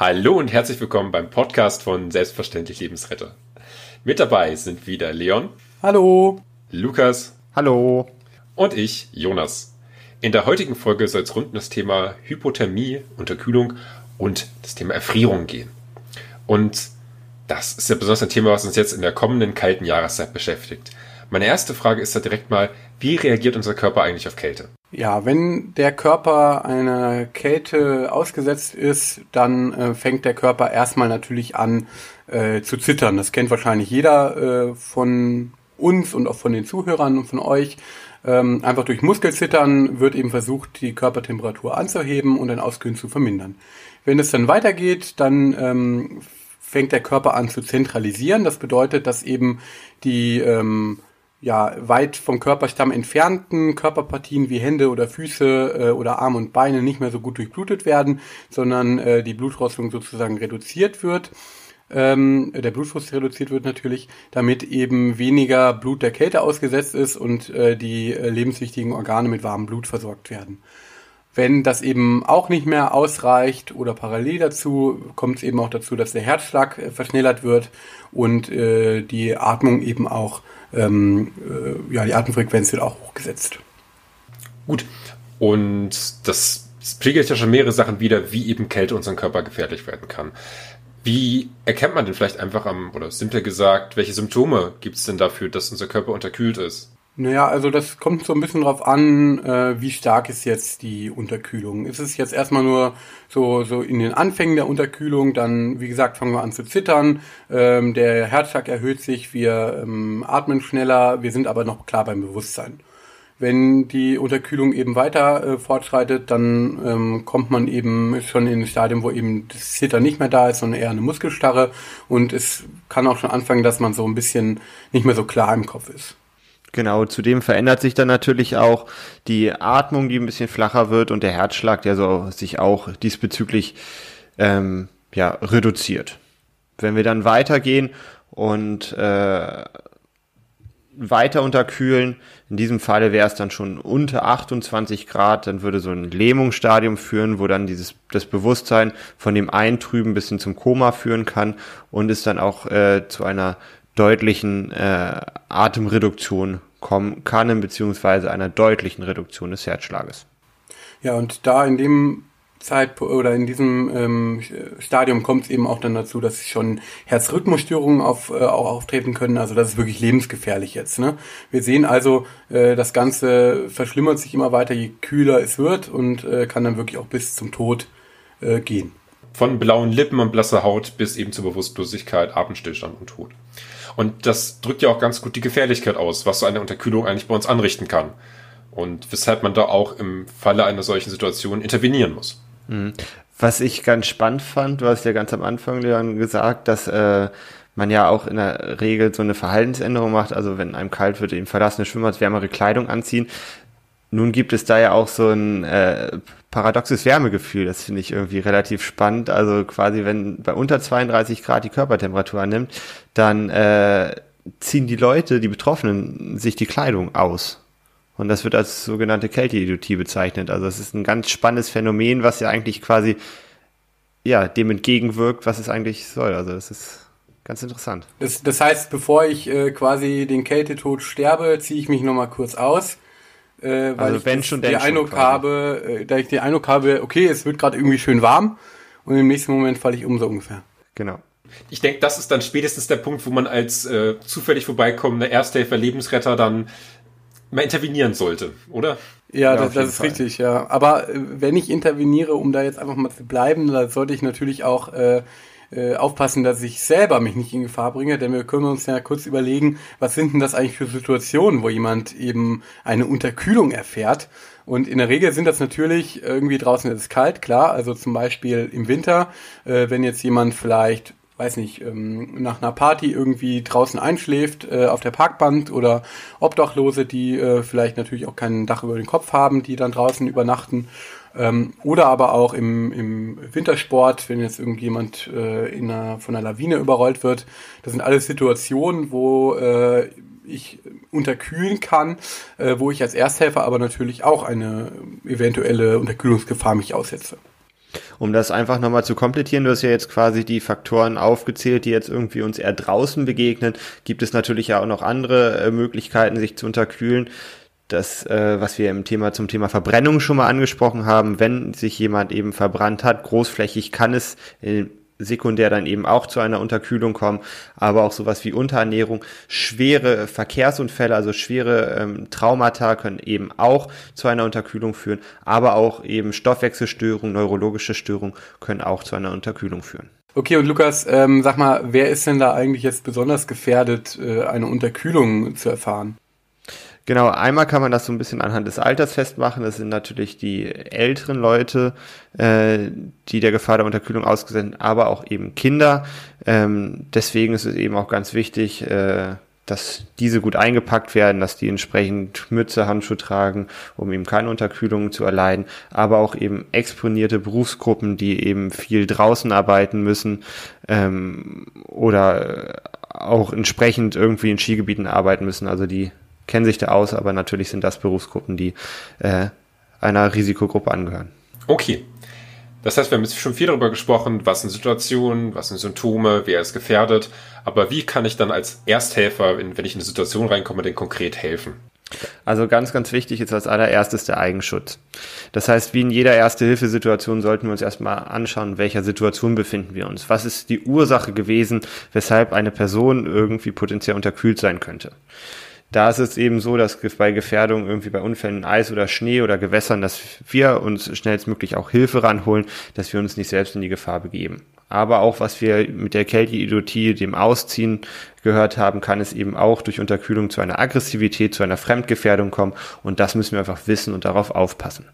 Hallo und herzlich willkommen beim Podcast von Selbstverständlich Lebensretter. Mit dabei sind wieder Leon. Hallo. Lukas. Hallo. Und ich, Jonas. In der heutigen Folge soll es rund um das Thema Hypothermie, Unterkühlung und das Thema Erfrierung gehen. Und das ist ja besonders ein Thema, was uns jetzt in der kommenden kalten Jahreszeit beschäftigt. Meine erste Frage ist da direkt mal, wie reagiert unser Körper eigentlich auf Kälte? Ja, wenn der Körper einer Kälte ausgesetzt ist, dann äh, fängt der Körper erstmal natürlich an äh, zu zittern. Das kennt wahrscheinlich jeder äh, von uns und auch von den Zuhörern und von euch. Ähm, einfach durch Muskelzittern wird eben versucht, die Körpertemperatur anzuheben und ein Auskühlen zu vermindern. Wenn es dann weitergeht, dann ähm, fängt der Körper an zu zentralisieren. Das bedeutet, dass eben die ähm, ja, weit vom Körperstamm entfernten Körperpartien wie Hände oder Füße äh, oder Arme und Beine nicht mehr so gut durchblutet werden, sondern äh, die Blutrostung sozusagen reduziert wird. Ähm, der Blutfluss reduziert wird natürlich, damit eben weniger Blut der Kälte ausgesetzt ist und äh, die äh, lebenswichtigen Organe mit warmem Blut versorgt werden. Wenn das eben auch nicht mehr ausreicht oder parallel dazu, kommt es eben auch dazu, dass der Herzschlag äh, verschnellert wird und äh, die Atmung eben auch ähm, äh, ja, die Atemfrequenz wird auch hochgesetzt. Gut. Und das spiegelt ja schon mehrere Sachen wieder, wie eben Kälte unseren Körper gefährlich werden kann. Wie erkennt man denn vielleicht einfach am, oder simpler gesagt, welche Symptome gibt es denn dafür, dass unser Körper unterkühlt ist? Naja, also das kommt so ein bisschen drauf an, äh, wie stark ist jetzt die Unterkühlung. Ist es jetzt erstmal nur so, so in den Anfängen der Unterkühlung, dann, wie gesagt, fangen wir an zu zittern, ähm, der Herzschlag erhöht sich, wir ähm, atmen schneller, wir sind aber noch klar beim Bewusstsein. Wenn die Unterkühlung eben weiter äh, fortschreitet, dann ähm, kommt man eben schon in ein Stadium, wo eben das Zittern nicht mehr da ist, sondern eher eine Muskelstarre und es kann auch schon anfangen, dass man so ein bisschen nicht mehr so klar im Kopf ist. Genau, zudem verändert sich dann natürlich auch die Atmung, die ein bisschen flacher wird und der Herzschlag, der so sich auch diesbezüglich ähm, ja, reduziert. Wenn wir dann weitergehen und äh, weiter unterkühlen, in diesem Falle wäre es dann schon unter 28 Grad, dann würde so ein Lähmungsstadium führen, wo dann dieses das Bewusstsein von dem Eintrüben bis hin zum Koma führen kann und es dann auch äh, zu einer deutlichen äh, Atemreduktion kommen kann, beziehungsweise einer deutlichen Reduktion des Herzschlages. Ja, und da in dem Zeitpunkt oder in diesem ähm, Stadium kommt es eben auch dann dazu, dass schon Herzrhythmusstörungen auf, äh, auch auftreten können. Also das ist wirklich lebensgefährlich jetzt. Ne? Wir sehen also, äh, das Ganze verschlimmert sich immer weiter, je kühler es wird und äh, kann dann wirklich auch bis zum Tod äh, gehen. Von blauen Lippen und blasser Haut bis eben zur Bewusstlosigkeit, Atemstillstand und Tod. Und das drückt ja auch ganz gut die Gefährlichkeit aus, was so eine Unterkühlung eigentlich bei uns anrichten kann. Und weshalb man da auch im Falle einer solchen Situation intervenieren muss. Mhm. Was ich ganz spannend fand, hast ja ganz am Anfang, Leon, gesagt, dass äh, man ja auch in der Regel so eine Verhaltensänderung macht. Also wenn einem kalt wird, eben verlassene Schwimmer wärmere Kleidung anziehen. Nun gibt es da ja auch so ein äh, paradoxes Wärmegefühl. Das finde ich irgendwie relativ spannend. Also quasi, wenn bei unter 32 Grad die Körpertemperatur annimmt, dann äh, ziehen die Leute, die Betroffenen, sich die Kleidung aus. Und das wird als sogenannte Kälteidiotie bezeichnet. Also es ist ein ganz spannendes Phänomen, was ja eigentlich quasi ja, dem entgegenwirkt, was es eigentlich soll. Also das ist ganz interessant. Das, das heißt, bevor ich äh, quasi den Kältetod sterbe, ziehe ich mich nochmal kurz aus äh, weil also wenn ich schon den Eindruck habe, äh, da ich den Eindruck habe, okay, es wird gerade irgendwie schön warm und im nächsten Moment falle ich um so ungefähr. Genau. Ich denke, das ist dann spätestens der Punkt, wo man als äh, zufällig vorbeikommender Ersthelfer, Lebensretter dann mal intervenieren sollte, oder? Ja, ja das, das ist Fall. richtig, ja. Aber äh, wenn ich interveniere, um da jetzt einfach mal zu bleiben, dann sollte ich natürlich auch äh, äh, aufpassen, dass ich selber mich nicht in Gefahr bringe, denn wir können uns ja kurz überlegen, was sind denn das eigentlich für Situationen, wo jemand eben eine Unterkühlung erfährt. Und in der Regel sind das natürlich irgendwie draußen ist es kalt, klar. Also zum Beispiel im Winter, äh, wenn jetzt jemand vielleicht weiß nicht, ähm, nach einer Party irgendwie draußen einschläft äh, auf der Parkbank oder Obdachlose, die äh, vielleicht natürlich auch kein Dach über den Kopf haben, die dann draußen übernachten ähm, oder aber auch im, im Wintersport, wenn jetzt irgendjemand äh, in einer, von einer Lawine überrollt wird. Das sind alles Situationen, wo äh, ich unterkühlen kann, äh, wo ich als Ersthelfer aber natürlich auch eine eventuelle Unterkühlungsgefahr mich aussetze. Um das einfach nochmal zu komplettieren, du hast ja jetzt quasi die Faktoren aufgezählt, die jetzt irgendwie uns eher draußen begegnen. Gibt es natürlich ja auch noch andere äh, Möglichkeiten, sich zu unterkühlen. Das, äh, was wir im Thema zum Thema Verbrennung schon mal angesprochen haben, wenn sich jemand eben verbrannt hat, großflächig kann es in sekundär dann eben auch zu einer Unterkühlung kommen, aber auch sowas wie Unterernährung, schwere Verkehrsunfälle, also schwere ähm, Traumata können eben auch zu einer Unterkühlung führen, aber auch eben Stoffwechselstörungen, neurologische Störungen können auch zu einer Unterkühlung führen. Okay, und Lukas, ähm, sag mal, wer ist denn da eigentlich jetzt besonders gefährdet, äh, eine Unterkühlung zu erfahren? Genau, einmal kann man das so ein bisschen anhand des Alters festmachen. Das sind natürlich die älteren Leute, äh, die der Gefahr der Unterkühlung ausgesetzt sind, aber auch eben Kinder. Ähm, deswegen ist es eben auch ganz wichtig, äh, dass diese gut eingepackt werden, dass die entsprechend Mütze, Handschuhe tragen, um eben keine Unterkühlung zu erleiden, aber auch eben exponierte Berufsgruppen, die eben viel draußen arbeiten müssen ähm, oder auch entsprechend irgendwie in Skigebieten arbeiten müssen, also die kennen sich da aus, aber natürlich sind das Berufsgruppen, die äh, einer Risikogruppe angehören. Okay. Das heißt, wir haben jetzt schon viel darüber gesprochen, was sind Situationen, was sind Symptome, wer ist gefährdet. Aber wie kann ich dann als Ersthelfer, wenn ich in eine Situation reinkomme, denn konkret helfen? Also ganz, ganz wichtig ist als allererstes der Eigenschutz. Das heißt, wie in jeder Erste-Hilfe-Situation sollten wir uns erstmal anschauen, in welcher Situation befinden wir uns. Was ist die Ursache gewesen, weshalb eine Person irgendwie potenziell unterkühlt sein könnte? Da ist es eben so, dass bei Gefährdung irgendwie bei Unfällen Eis oder Schnee oder Gewässern, dass wir uns schnellstmöglich auch Hilfe ranholen, dass wir uns nicht selbst in die Gefahr begeben. Aber auch was wir mit der Kälteidiotie, dem Ausziehen gehört haben, kann es eben auch durch Unterkühlung zu einer Aggressivität, zu einer Fremdgefährdung kommen. Und das müssen wir einfach wissen und darauf aufpassen.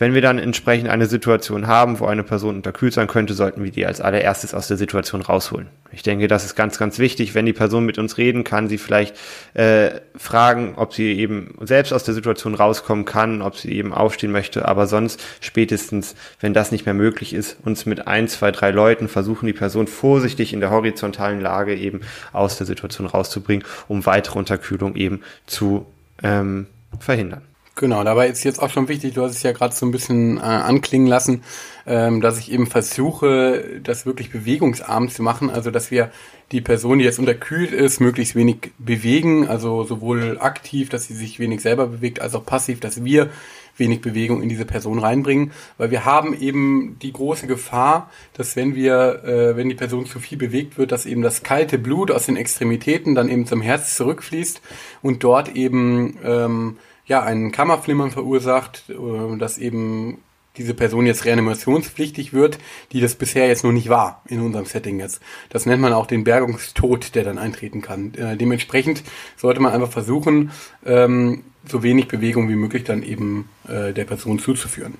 Wenn wir dann entsprechend eine Situation haben, wo eine Person unterkühlt sein könnte, sollten wir die als allererstes aus der Situation rausholen. Ich denke, das ist ganz, ganz wichtig. Wenn die Person mit uns reden kann, sie vielleicht äh, fragen, ob sie eben selbst aus der Situation rauskommen kann, ob sie eben aufstehen möchte. Aber sonst spätestens, wenn das nicht mehr möglich ist, uns mit ein, zwei, drei Leuten versuchen, die Person vorsichtig in der horizontalen Lage eben aus der Situation rauszubringen, um weitere Unterkühlung eben zu ähm, verhindern. Genau, dabei ist jetzt auch schon wichtig, du hast es ja gerade so ein bisschen äh, anklingen lassen, ähm, dass ich eben versuche, das wirklich bewegungsarm zu machen, also dass wir die Person, die jetzt unterkühlt ist, möglichst wenig bewegen, also sowohl aktiv, dass sie sich wenig selber bewegt, als auch passiv, dass wir wenig Bewegung in diese Person reinbringen, weil wir haben eben die große Gefahr, dass wenn wir, äh, wenn die Person zu viel bewegt wird, dass eben das kalte Blut aus den Extremitäten dann eben zum Herz zurückfließt und dort eben ähm, ja, ein Kammerflimmern verursacht, äh, dass eben diese Person jetzt reanimationspflichtig wird, die das bisher jetzt noch nicht war in unserem Setting jetzt. Das nennt man auch den Bergungstod, der dann eintreten kann. Äh, dementsprechend sollte man einfach versuchen, ähm, so wenig Bewegung wie möglich dann eben äh, der Person zuzuführen.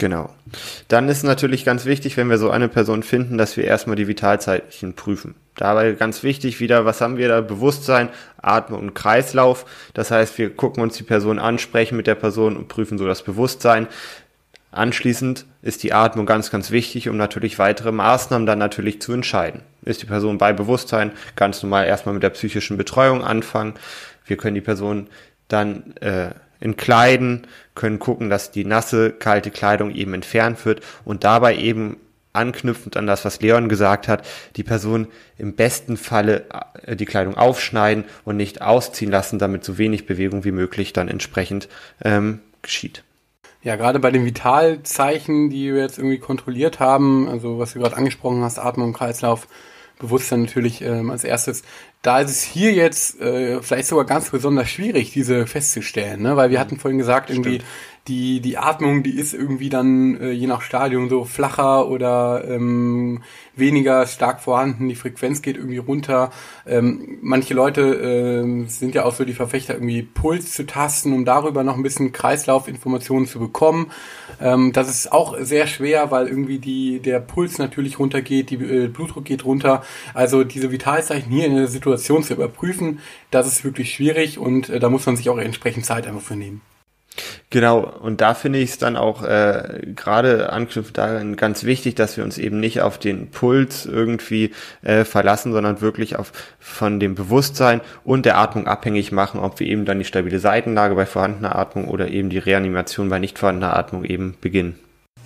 Genau. Dann ist natürlich ganz wichtig, wenn wir so eine Person finden, dass wir erstmal die Vitalzeichen prüfen. Dabei ganz wichtig wieder, was haben wir da? Bewusstsein, Atmung und Kreislauf. Das heißt, wir gucken uns die Person an, sprechen mit der Person und prüfen so das Bewusstsein. Anschließend ist die Atmung ganz, ganz wichtig, um natürlich weitere Maßnahmen dann natürlich zu entscheiden. Ist die Person bei Bewusstsein, ganz normal erstmal mit der psychischen Betreuung anfangen. Wir können die Person dann äh, entkleiden, können gucken, dass die nasse, kalte Kleidung eben entfernt wird und dabei eben anknüpfend an das, was Leon gesagt hat, die Person im besten Falle äh, die Kleidung aufschneiden und nicht ausziehen lassen, damit so wenig Bewegung wie möglich dann entsprechend ähm, geschieht. Ja, gerade bei den Vitalzeichen, die wir jetzt irgendwie kontrolliert haben, also was du gerade angesprochen hast, Atmung, Kreislauf, Bewusstsein natürlich ähm, als erstes. Da ist es hier jetzt äh, vielleicht sogar ganz besonders schwierig, diese festzustellen, ne? weil wir hatten vorhin gesagt, irgendwie Stimmt die, die Atmung, die ist irgendwie dann äh, je nach Stadium so flacher oder ähm, weniger stark vorhanden, die Frequenz geht irgendwie runter. Ähm, manche Leute äh, sind ja auch so die Verfechter, irgendwie Puls zu tasten, um darüber noch ein bisschen Kreislaufinformationen zu bekommen. Ähm, das ist auch sehr schwer, weil irgendwie die, der Puls natürlich runtergeht, die äh, Blutdruck geht runter. Also diese Vitalzeichen hier in der Situation zu überprüfen, das ist wirklich schwierig und äh, da muss man sich auch entsprechend Zeit einfach für nehmen. Genau, und da finde ich es dann auch äh, gerade anknüpft darin ganz wichtig, dass wir uns eben nicht auf den Puls irgendwie äh, verlassen, sondern wirklich auf von dem Bewusstsein und der Atmung abhängig machen, ob wir eben dann die stabile Seitenlage bei vorhandener Atmung oder eben die Reanimation bei nicht vorhandener Atmung eben beginnen.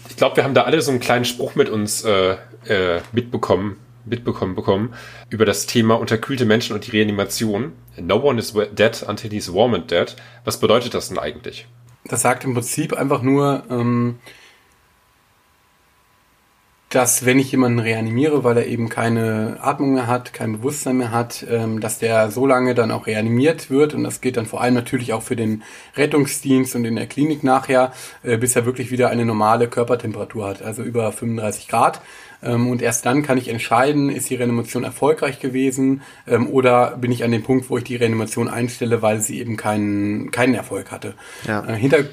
ich glaube, wir haben da alle so einen kleinen Spruch mit uns äh, äh, mitbekommen, mitbekommen bekommen über das Thema unterkühlte Menschen und die Reanimation. No one is dead until he's warm and dead. Was bedeutet das denn eigentlich? Das sagt im Prinzip einfach nur, ähm, dass wenn ich jemanden reanimiere, weil er eben keine Atmung mehr hat, kein Bewusstsein mehr hat, ähm, dass der so lange dann auch reanimiert wird und das geht dann vor allem natürlich auch für den Rettungsdienst und in der Klinik nachher, äh, bis er wirklich wieder eine normale Körpertemperatur hat, also über 35 Grad. Ähm, und erst dann kann ich entscheiden, ist die Reanimation erfolgreich gewesen ähm, oder bin ich an dem Punkt, wo ich die Reanimation einstelle, weil sie eben keinen, keinen Erfolg hatte. Ja. Äh, hinter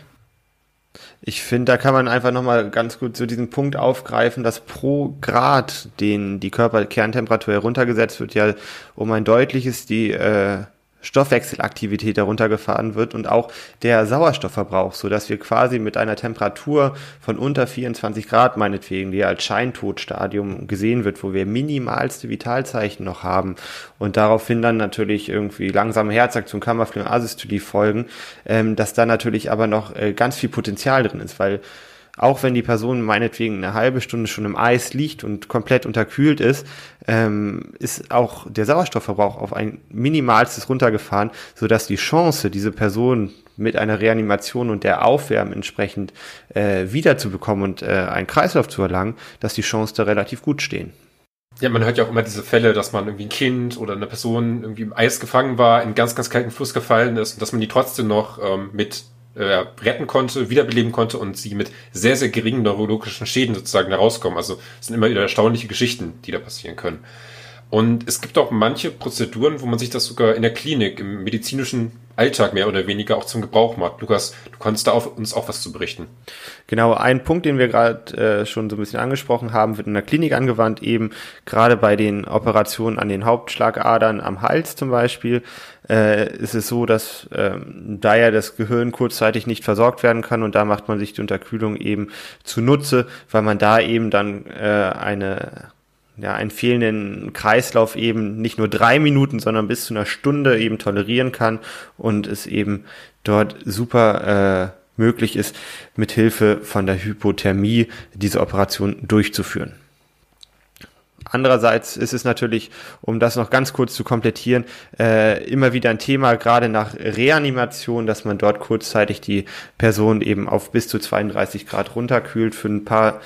ich finde, da kann man einfach nochmal ganz gut zu diesem Punkt aufgreifen, dass pro Grad, den die Körperkerntemperatur heruntergesetzt wird, ja um ein deutliches die äh, Stoffwechselaktivität heruntergefahren wird und auch der Sauerstoffverbrauch, so dass wir quasi mit einer Temperatur von unter 24 Grad meinetwegen, die als Scheintodstadium gesehen wird, wo wir minimalste Vitalzeichen noch haben. Und daraufhin dann natürlich irgendwie langsame Herzaktion, Kammerflimmern, Asystolie folgen, ähm, dass da natürlich aber noch äh, ganz viel Potenzial drin ist, weil auch wenn die Person meinetwegen eine halbe Stunde schon im Eis liegt und komplett unterkühlt ist, ähm, ist auch der Sauerstoffverbrauch auf ein minimalstes runtergefahren, sodass die Chance, diese Person mit einer Reanimation und der Aufwärmen entsprechend äh, wiederzubekommen und äh, einen Kreislauf zu erlangen, dass die Chance da relativ gut stehen. Ja, man hört ja auch immer diese Fälle, dass man irgendwie ein Kind oder eine Person irgendwie im Eis gefangen war, in ganz, ganz kalten Fluss gefallen ist und dass man die trotzdem noch ähm, mit äh, retten konnte, wiederbeleben konnte und sie mit sehr, sehr geringen neurologischen Schäden sozusagen da rauskommen. Also es sind immer wieder erstaunliche Geschichten, die da passieren können. Und es gibt auch manche Prozeduren, wo man sich das sogar in der Klinik, im medizinischen Alltag mehr oder weniger auch zum Gebrauch macht. Lukas, du kannst da auf, uns auch was zu berichten. Genau, ein Punkt, den wir gerade äh, schon so ein bisschen angesprochen haben, wird in der Klinik angewandt, eben gerade bei den Operationen an den Hauptschlagadern am Hals zum Beispiel, äh, ist es so, dass äh, da ja das Gehirn kurzzeitig nicht versorgt werden kann und da macht man sich die Unterkühlung eben zunutze, weil man da eben dann äh, eine ja, einen fehlenden Kreislauf eben nicht nur drei Minuten, sondern bis zu einer Stunde eben tolerieren kann und es eben dort super äh, möglich ist, mit Hilfe von der Hypothermie diese Operation durchzuführen. Andererseits ist es natürlich, um das noch ganz kurz zu komplettieren, äh, immer wieder ein Thema, gerade nach Reanimation, dass man dort kurzzeitig die Person eben auf bis zu 32 Grad runterkühlt für ein paar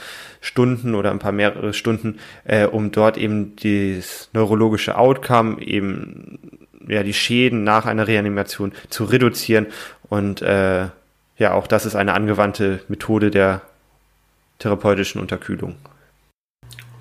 Stunden oder ein paar mehrere Stunden, äh, um dort eben das neurologische Outcome, eben ja die Schäden nach einer Reanimation zu reduzieren. Und äh, ja, auch das ist eine angewandte Methode der therapeutischen Unterkühlung.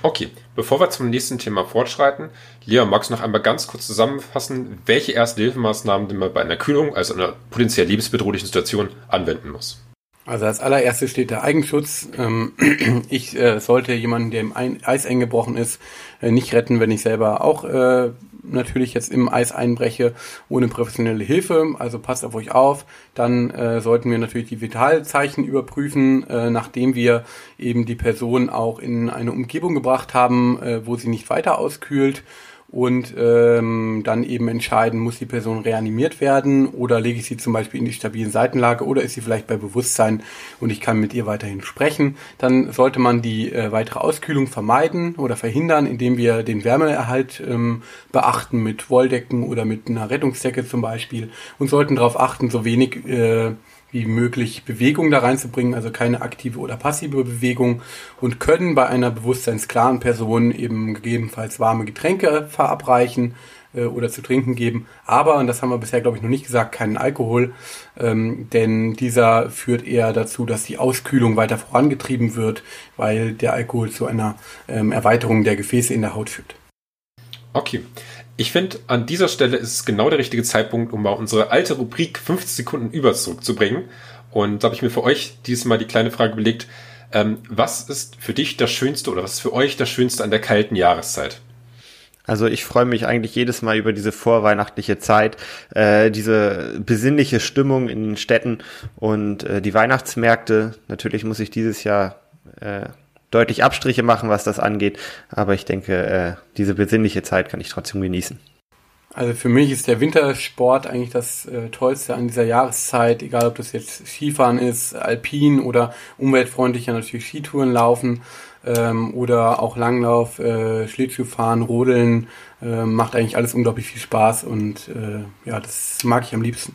Okay, bevor wir zum nächsten Thema fortschreiten, Leon, magst du noch einmal ganz kurz zusammenfassen, welche Erste-Hilfemaßnahmen man bei einer Kühlung, also einer potenziell lebensbedrohlichen Situation, anwenden muss? Also als allererstes steht der Eigenschutz. Ähm, ich äh, sollte jemanden, der im Eis eingebrochen ist, äh, nicht retten, wenn ich selber auch äh, natürlich jetzt im Eis einbreche, ohne professionelle Hilfe. Also passt auf euch auf. Dann sollten wir natürlich die Vitalzeichen überprüfen, nachdem wir eben die Person auch in eine Umgebung gebracht haben, wo sie nicht weiter auskühlt und ähm, dann eben entscheiden, muss die Person reanimiert werden oder lege ich sie zum Beispiel in die stabilen Seitenlage oder ist sie vielleicht bei Bewusstsein und ich kann mit ihr weiterhin sprechen. Dann sollte man die äh, weitere Auskühlung vermeiden oder verhindern, indem wir den Wärmeerhalt ähm, beachten mit Wolldecken oder mit einer Rettungsdecke zum Beispiel und sollten darauf achten, so wenig äh, wie möglich Bewegung da reinzubringen, also keine aktive oder passive Bewegung und können bei einer bewusstseinsklaren Person eben gegebenenfalls warme Getränke verabreichen äh, oder zu trinken geben. Aber, und das haben wir bisher glaube ich noch nicht gesagt, keinen Alkohol, ähm, denn dieser führt eher dazu, dass die Auskühlung weiter vorangetrieben wird, weil der Alkohol zu einer ähm, Erweiterung der Gefäße in der Haut führt. Okay. Ich finde, an dieser Stelle ist es genau der richtige Zeitpunkt, um mal unsere alte Rubrik 50 Sekunden über zurückzubringen. Und da habe ich mir für euch dieses Mal die kleine Frage überlegt, ähm, was ist für dich das Schönste oder was ist für euch das Schönste an der kalten Jahreszeit? Also ich freue mich eigentlich jedes Mal über diese vorweihnachtliche Zeit, äh, diese besinnliche Stimmung in den Städten und äh, die Weihnachtsmärkte. Natürlich muss ich dieses Jahr äh, deutlich Abstriche machen, was das angeht. Aber ich denke, äh, diese besinnliche Zeit kann ich trotzdem genießen. Also für mich ist der Wintersport eigentlich das äh, Tollste an dieser Jahreszeit, egal ob das jetzt Skifahren ist, Alpin oder umweltfreundlicher natürlich Skitouren laufen ähm, oder auch Langlauf, äh, Schlittschuhfahren, Rodeln, äh, macht eigentlich alles unglaublich viel Spaß und äh, ja, das mag ich am liebsten.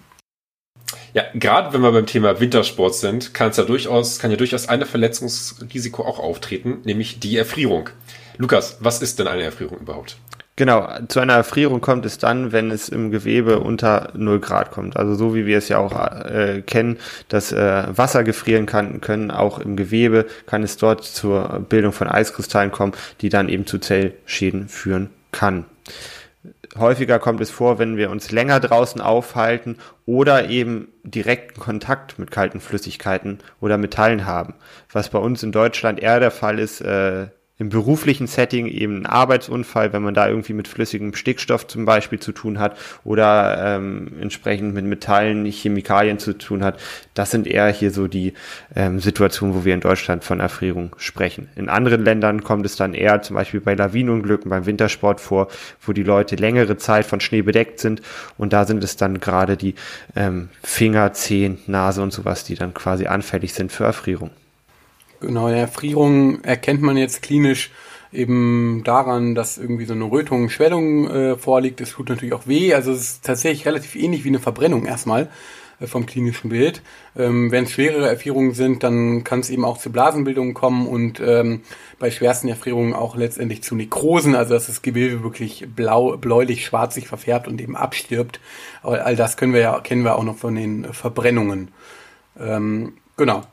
Ja, gerade wenn wir beim Thema Wintersport sind, kann es ja durchaus, kann ja durchaus eine Verletzungsrisiko auch auftreten, nämlich die Erfrierung. Lukas, was ist denn eine Erfrierung überhaupt? Genau, zu einer Erfrierung kommt es dann, wenn es im Gewebe unter 0 Grad kommt. Also so wie wir es ja auch äh, kennen, dass äh, Wasser gefrieren kann, können auch im Gewebe, kann es dort zur Bildung von Eiskristallen kommen, die dann eben zu Zellschäden führen kann. Häufiger kommt es vor, wenn wir uns länger draußen aufhalten oder eben direkten Kontakt mit kalten Flüssigkeiten oder Metallen haben. Was bei uns in Deutschland eher der Fall ist, äh, im beruflichen Setting eben ein Arbeitsunfall, wenn man da irgendwie mit flüssigem Stickstoff zum Beispiel zu tun hat oder ähm, entsprechend mit Metallen, Chemikalien zu tun hat. Das sind eher hier so die ähm, Situationen, wo wir in Deutschland von Erfrierung sprechen. In anderen Ländern kommt es dann eher zum Beispiel bei Lawinenunglücken beim Wintersport vor, wo die Leute längere Zeit von Schnee bedeckt sind und da sind es dann gerade die ähm, Finger, Zehen, Nase und sowas, die dann quasi anfällig sind für Erfrierung. Genau, eine Erfrierung erkennt man jetzt klinisch eben daran, dass irgendwie so eine Rötung, Schwellung äh, vorliegt. Es tut natürlich auch weh. Also es ist tatsächlich relativ ähnlich wie eine Verbrennung erstmal äh, vom klinischen Bild. Ähm, Wenn es schwerere Erfrierungen sind, dann kann es eben auch zu Blasenbildungen kommen und ähm, bei schwersten Erfrierungen auch letztendlich zu Nekrosen, also dass das Gewebe wirklich blau, bläulich, schwarzig verfärbt und eben abstirbt. All, all das können wir ja, kennen wir auch noch von den Verbrennungen. Ähm, genau.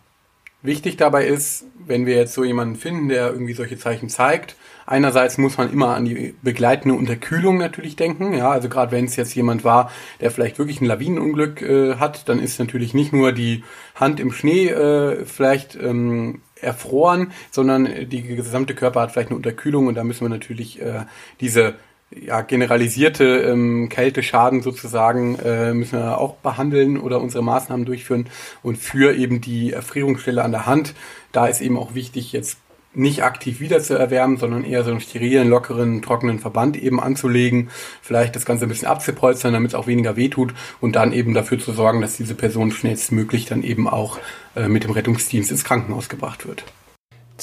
Wichtig dabei ist, wenn wir jetzt so jemanden finden, der irgendwie solche Zeichen zeigt, einerseits muss man immer an die begleitende Unterkühlung natürlich denken. Ja, also gerade wenn es jetzt jemand war, der vielleicht wirklich ein Lawinenunglück äh, hat, dann ist natürlich nicht nur die Hand im Schnee äh, vielleicht ähm, erfroren, sondern die gesamte Körper hat vielleicht eine Unterkühlung und da müssen wir natürlich äh, diese ja, generalisierte ähm, Kälteschaden sozusagen äh, müssen wir auch behandeln oder unsere Maßnahmen durchführen. Und für eben die Erfrierungsstelle an der Hand, da ist eben auch wichtig, jetzt nicht aktiv wieder zu erwärmen, sondern eher so einen sterilen, lockeren, trockenen Verband eben anzulegen, vielleicht das Ganze ein bisschen abzupolstern, damit es auch weniger wehtut und dann eben dafür zu sorgen, dass diese Person schnellstmöglich dann eben auch äh, mit dem Rettungsdienst ins Krankenhaus gebracht wird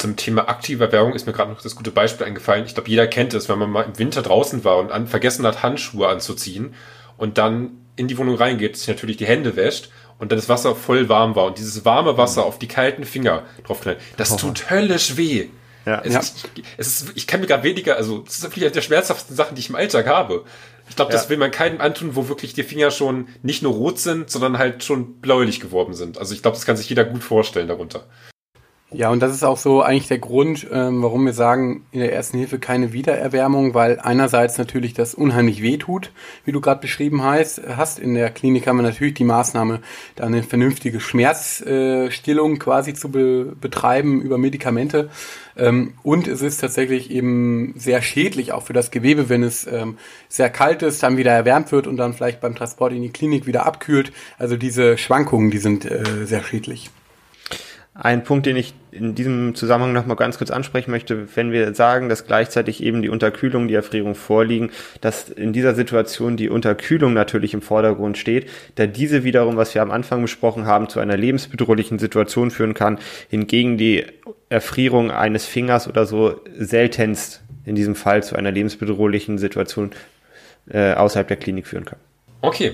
zum Thema aktiver Werbung ist mir gerade noch das gute Beispiel eingefallen. Ich glaube, jeder kennt es, wenn man mal im Winter draußen war und an, vergessen hat, Handschuhe anzuziehen und dann in die Wohnung reingeht, sich natürlich die Hände wäscht und dann das Wasser voll warm war und dieses warme Wasser mhm. auf die kalten Finger draufknallt. Das oh. tut höllisch weh. Ja, es, ja. Ist, es ist, ich kann mir gerade weniger, also das ist wirklich eine der schmerzhaftesten Sachen, die ich im Alltag habe. Ich glaube, das ja. will man keinem antun, wo wirklich die Finger schon nicht nur rot sind, sondern halt schon bläulich geworden sind. Also ich glaube, das kann sich jeder gut vorstellen darunter. Ja, und das ist auch so eigentlich der Grund, ähm, warum wir sagen, in der ersten Hilfe keine Wiedererwärmung, weil einerseits natürlich das unheimlich weh tut, wie du gerade beschrieben hast. hast. In der Klinik haben wir natürlich die Maßnahme, da eine vernünftige Schmerzstillung quasi zu be betreiben über Medikamente. Ähm, und es ist tatsächlich eben sehr schädlich auch für das Gewebe, wenn es ähm, sehr kalt ist, dann wieder erwärmt wird und dann vielleicht beim Transport in die Klinik wieder abkühlt. Also diese Schwankungen, die sind äh, sehr schädlich. Ein Punkt, den ich in diesem Zusammenhang nochmal ganz kurz ansprechen möchte, wenn wir sagen, dass gleichzeitig eben die Unterkühlung, die Erfrierung vorliegen, dass in dieser Situation die Unterkühlung natürlich im Vordergrund steht, da diese wiederum, was wir am Anfang besprochen haben, zu einer lebensbedrohlichen Situation führen kann, hingegen die Erfrierung eines Fingers oder so seltenst in diesem Fall zu einer lebensbedrohlichen Situation äh, außerhalb der Klinik führen kann. Okay.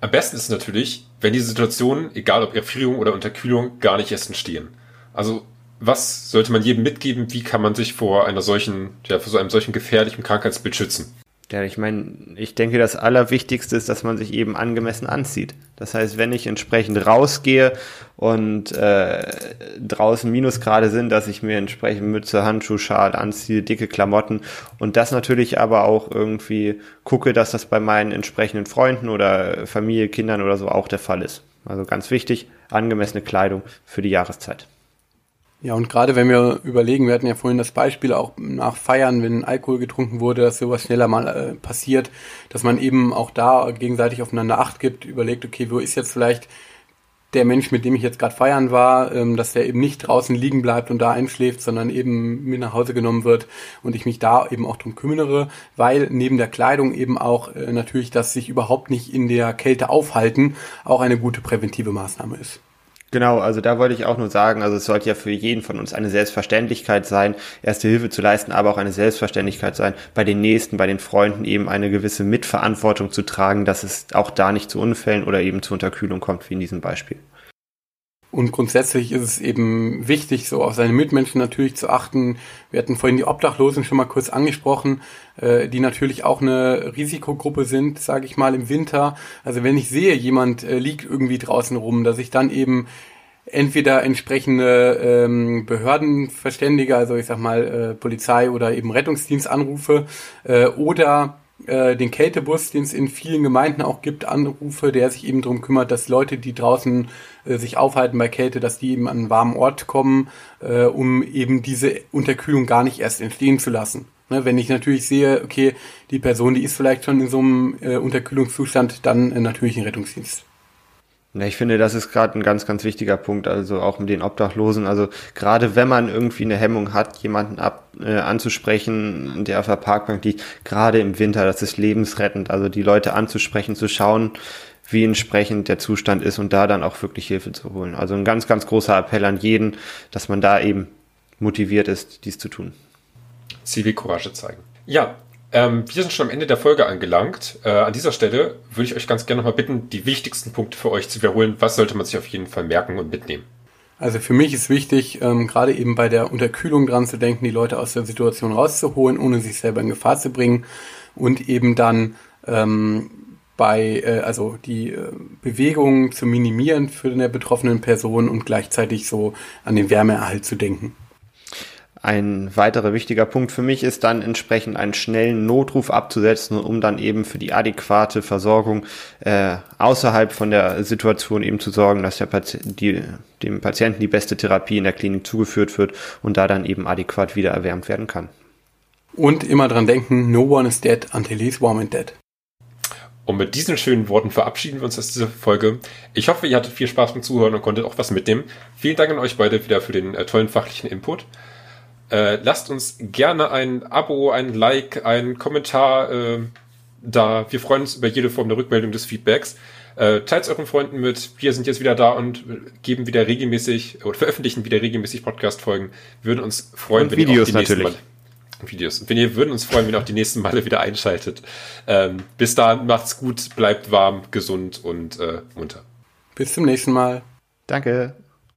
Am besten ist natürlich, wenn diese Situationen, egal ob Erfrierung oder Unterkühlung, gar nicht erst entstehen. Also was sollte man jedem mitgeben? Wie kann man sich vor einer solchen, ja, vor so einem solchen gefährlichen Krankheitsbild schützen? Ja, ich meine, ich denke, das Allerwichtigste ist, dass man sich eben angemessen anzieht. Das heißt, wenn ich entsprechend rausgehe und äh, draußen Minusgrade sind, dass ich mir entsprechend Mütze, Handschuh, Schal anziehe, dicke Klamotten und das natürlich aber auch irgendwie gucke, dass das bei meinen entsprechenden Freunden oder Familie, Kindern oder so auch der Fall ist. Also ganz wichtig, angemessene Kleidung für die Jahreszeit. Ja, und gerade wenn wir überlegen, wir hatten ja vorhin das Beispiel auch nach Feiern, wenn Alkohol getrunken wurde, dass sowas schneller mal äh, passiert, dass man eben auch da gegenseitig aufeinander Acht gibt, überlegt, okay, wo ist jetzt vielleicht der Mensch, mit dem ich jetzt gerade feiern war, ähm, dass der eben nicht draußen liegen bleibt und da einschläft, sondern eben mit nach Hause genommen wird und ich mich da eben auch drum kümmere, weil neben der Kleidung eben auch äh, natürlich das sich überhaupt nicht in der Kälte aufhalten auch eine gute präventive Maßnahme ist. Genau, also da wollte ich auch nur sagen, also es sollte ja für jeden von uns eine Selbstverständlichkeit sein, erste Hilfe zu leisten, aber auch eine Selbstverständlichkeit sein, bei den Nächsten, bei den Freunden eben eine gewisse Mitverantwortung zu tragen, dass es auch da nicht zu Unfällen oder eben zu Unterkühlung kommt, wie in diesem Beispiel. Und grundsätzlich ist es eben wichtig, so auf seine Mitmenschen natürlich zu achten. Wir hatten vorhin die Obdachlosen schon mal kurz angesprochen, äh, die natürlich auch eine Risikogruppe sind, sage ich mal, im Winter. Also wenn ich sehe, jemand äh, liegt irgendwie draußen rum, dass ich dann eben entweder entsprechende ähm, Behörden verständige, also ich sag mal äh, Polizei oder eben Rettungsdienst anrufe äh, oder äh, den Kältebus, den es in vielen Gemeinden auch gibt, anrufe, der sich eben darum kümmert, dass Leute, die draußen äh, sich aufhalten bei Kälte, dass die eben an einen warmen Ort kommen, äh, um eben diese Unterkühlung gar nicht erst entstehen zu lassen. Ne, wenn ich natürlich sehe, okay, die Person, die ist vielleicht schon in so einem äh, Unterkühlungszustand, dann äh, natürlich ein Rettungsdienst. Ja, ich finde, das ist gerade ein ganz, ganz wichtiger Punkt, also auch mit den Obdachlosen. Also gerade wenn man irgendwie eine Hemmung hat, jemanden ab, äh, anzusprechen, der auf der Parkbank liegt, gerade im Winter, das ist lebensrettend. Also die Leute anzusprechen, zu schauen, wie entsprechend der Zustand ist und da dann auch wirklich Hilfe zu holen. Also ein ganz, ganz großer Appell an jeden, dass man da eben motiviert ist, dies zu tun. Zivilcourage zeigen. Ja, ähm, wir sind schon am Ende der Folge angelangt. Äh, an dieser Stelle würde ich euch ganz gerne nochmal bitten, die wichtigsten Punkte für euch zu wiederholen. Was sollte man sich auf jeden Fall merken und mitnehmen? Also für mich ist wichtig, ähm, gerade eben bei der Unterkühlung dran zu denken, die Leute aus der Situation rauszuholen, ohne sich selber in Gefahr zu bringen und eben dann ähm, bei, äh, also die äh, Bewegung zu minimieren für eine betroffenen Person und gleichzeitig so an den Wärmeerhalt zu denken. Ein weiterer wichtiger Punkt für mich ist dann entsprechend einen schnellen Notruf abzusetzen, um dann eben für die adäquate Versorgung äh, außerhalb von der Situation eben zu sorgen, dass der Patient, die, dem Patienten die beste Therapie in der Klinik zugeführt wird und da dann eben adäquat wieder erwärmt werden kann. Und immer dran denken, no one is dead until he's warm and dead. Und mit diesen schönen Worten verabschieden wir uns aus dieser Folge. Ich hoffe, ihr hattet viel Spaß beim Zuhören und konntet auch was mitnehmen. Vielen Dank an euch beide wieder für den äh, tollen fachlichen Input. Äh, lasst uns gerne ein Abo, ein Like, ein Kommentar äh, da. Wir freuen uns über jede Form der Rückmeldung des Feedbacks. Äh, Teilt euren Freunden mit. Wir sind jetzt wieder da und geben wieder regelmäßig oder veröffentlichen wieder regelmäßig Podcast-Folgen. Würden uns freuen, und wenn Videos ihr auch die natürlich. Mal Videos. Und wenn ihr würden uns freuen, wenn ihr auch die nächsten Male wieder einschaltet. Ähm, bis dahin macht's gut, bleibt warm, gesund und äh, munter. Bis zum nächsten Mal. Danke.